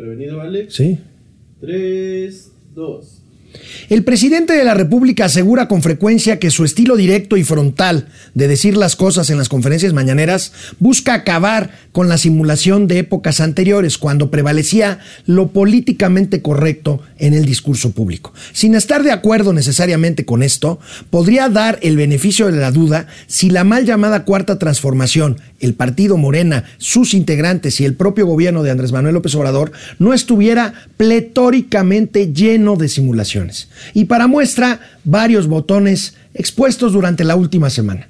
Prevenido, Alex. Sí. 3, 2. El presidente de la República asegura con frecuencia que su estilo directo y frontal de decir las cosas en las conferencias mañaneras busca acabar con la simulación de épocas anteriores, cuando prevalecía lo políticamente correcto en el discurso público. Sin estar de acuerdo necesariamente con esto, podría dar el beneficio de la duda si la mal llamada cuarta transformación, el partido Morena, sus integrantes y el propio gobierno de Andrés Manuel López Obrador no estuviera pletóricamente lleno de simulación. Y para muestra, varios botones expuestos durante la última semana.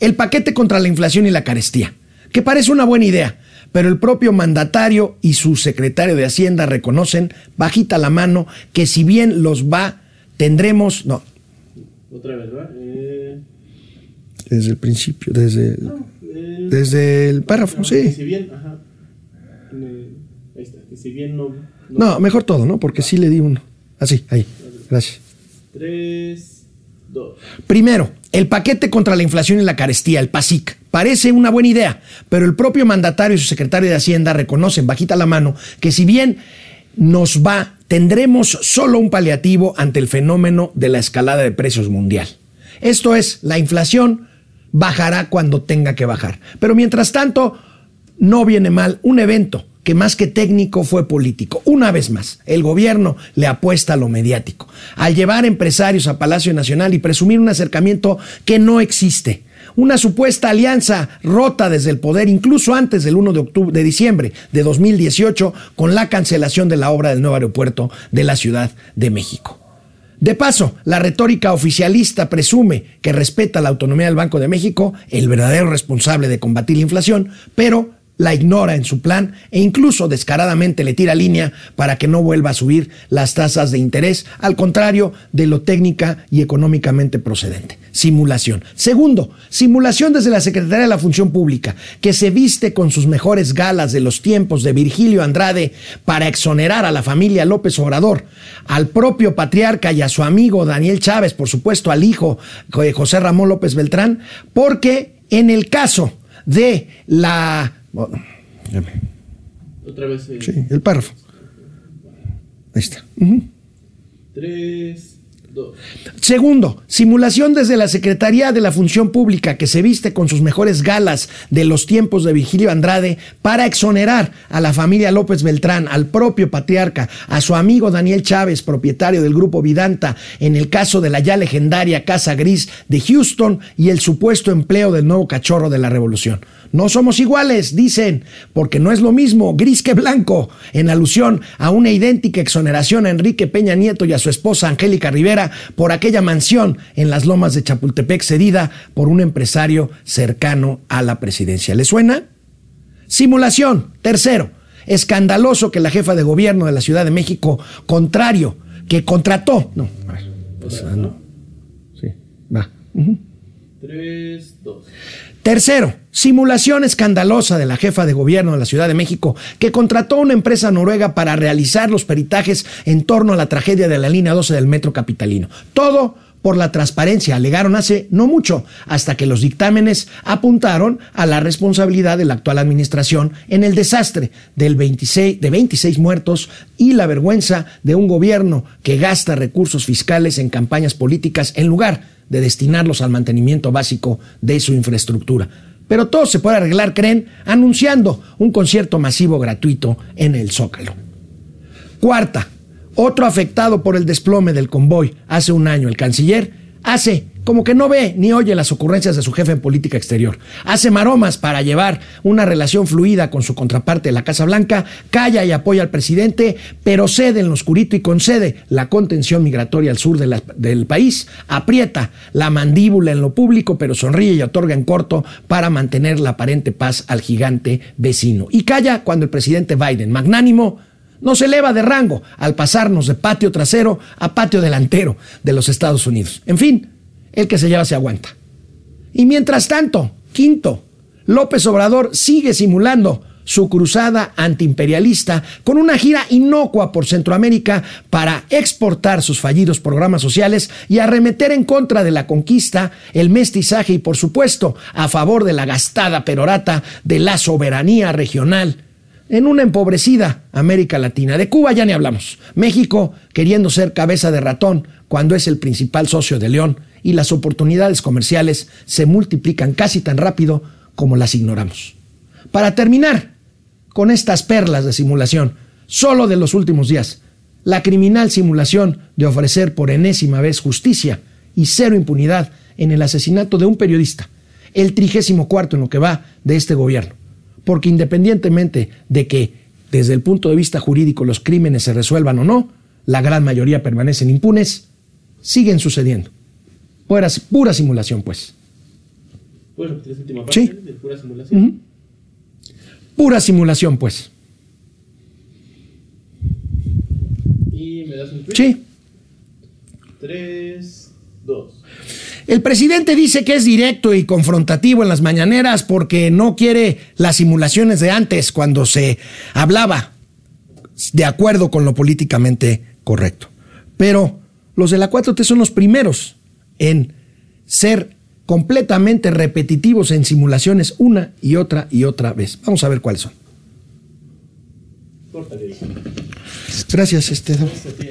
El paquete contra la inflación y la carestía, que parece una buena idea, pero el propio mandatario y su secretario de Hacienda reconocen, bajita la mano, que si bien los va, tendremos... No. Otra vez, ¿verdad? Eh, Desde el principio, desde el, eh, desde el párrafo, que sí. Si bien, ajá. Ahí está. Que si bien no. No, mejor todo, ¿no? Porque sí le di uno. Así, ahí. Gracias. 3, 2. Primero, el paquete contra la inflación y la carestía, el PASIC. Parece una buena idea, pero el propio mandatario y su secretario de Hacienda reconocen, bajita la mano, que si bien nos va, tendremos solo un paliativo ante el fenómeno de la escalada de precios mundial. Esto es, la inflación bajará cuando tenga que bajar. Pero mientras tanto, no viene mal un evento que más que técnico fue político. Una vez más, el gobierno le apuesta a lo mediático, al llevar empresarios a Palacio Nacional y presumir un acercamiento que no existe. Una supuesta alianza rota desde el poder incluso antes del 1 de, octubre, de diciembre de 2018 con la cancelación de la obra del nuevo aeropuerto de la Ciudad de México. De paso, la retórica oficialista presume que respeta la autonomía del Banco de México, el verdadero responsable de combatir la inflación, pero la ignora en su plan e incluso descaradamente le tira línea para que no vuelva a subir las tasas de interés, al contrario de lo técnica y económicamente procedente. Simulación. Segundo, simulación desde la Secretaría de la Función Pública, que se viste con sus mejores galas de los tiempos de Virgilio Andrade para exonerar a la familia López Obrador, al propio patriarca y a su amigo Daniel Chávez, por supuesto al hijo de José Ramón López Beltrán, porque en el caso de la bueno, Otra vez. eh, sí, el párrafo. Ahí está. 3, 2. Segundo, simulación desde la Secretaría de la Función Pública que se viste con sus mejores galas de los tiempos de Virgilio Andrade para exonerar a la familia López Beltrán, al propio patriarca, a su amigo Daniel Chávez, propietario del grupo Vidanta, en el caso de la ya legendaria Casa Gris de Houston y el supuesto empleo del nuevo cachorro de la revolución. No somos iguales, dicen, porque no es lo mismo gris que blanco, en alusión a una idéntica exoneración a Enrique Peña Nieto y a su esposa Angélica Rivera por aquella mansión en las lomas de Chapultepec cedida por un empresario cercano a la presidencia. ¿Le suena? Simulación. Tercero, escandaloso que la jefa de gobierno de la Ciudad de México, contrario, que contrató. No, pues, no. Sí, va. 3, 2. Tercero, simulación escandalosa de la jefa de gobierno de la Ciudad de México que contrató a una empresa noruega para realizar los peritajes en torno a la tragedia de la línea 12 del metro capitalino. Todo por la transparencia, alegaron hace no mucho, hasta que los dictámenes apuntaron a la responsabilidad de la actual administración en el desastre del 26, de 26 muertos y la vergüenza de un gobierno que gasta recursos fiscales en campañas políticas en lugar de destinarlos al mantenimiento básico de su infraestructura. Pero todo se puede arreglar, creen, anunciando un concierto masivo gratuito en el Zócalo. Cuarta, otro afectado por el desplome del convoy hace un año, el canciller, hace como que no ve ni oye las ocurrencias de su jefe en política exterior. Hace maromas para llevar una relación fluida con su contraparte de la Casa Blanca, calla y apoya al presidente, pero cede en lo oscurito y concede la contención migratoria al sur del país, aprieta la mandíbula en lo público, pero sonríe y otorga en corto para mantener la aparente paz al gigante vecino. Y calla cuando el presidente Biden, magnánimo, nos eleva de rango al pasarnos de patio trasero a patio delantero de los Estados Unidos. En fin, el que se lleva se aguanta. Y mientras tanto, quinto, López Obrador sigue simulando su cruzada antiimperialista con una gira inocua por Centroamérica para exportar sus fallidos programas sociales y arremeter en contra de la conquista, el mestizaje y por supuesto a favor de la gastada perorata de la soberanía regional en una empobrecida América Latina. De Cuba ya ni hablamos. México queriendo ser cabeza de ratón cuando es el principal socio de León y las oportunidades comerciales se multiplican casi tan rápido como las ignoramos. Para terminar con estas perlas de simulación, solo de los últimos días, la criminal simulación de ofrecer por enésima vez justicia y cero impunidad en el asesinato de un periodista, el trigésimo cuarto en lo que va de este gobierno porque independientemente de que desde el punto de vista jurídico los crímenes se resuelvan o no, la gran mayoría permanecen impunes, siguen sucediendo. Pura, pura simulación, pues. ¿Puedes repetir esa última parte Sí. de pura simulación? Pura simulación, pues. Y me das un tweet. Sí. 3, 2. El presidente dice que es directo y confrontativo en las mañaneras porque no quiere las simulaciones de antes cuando se hablaba de acuerdo con lo políticamente correcto. Pero los de la 4T son los primeros en ser completamente repetitivos en simulaciones una y otra y otra vez. Vamos a ver cuáles son. Gracias, este. Ti.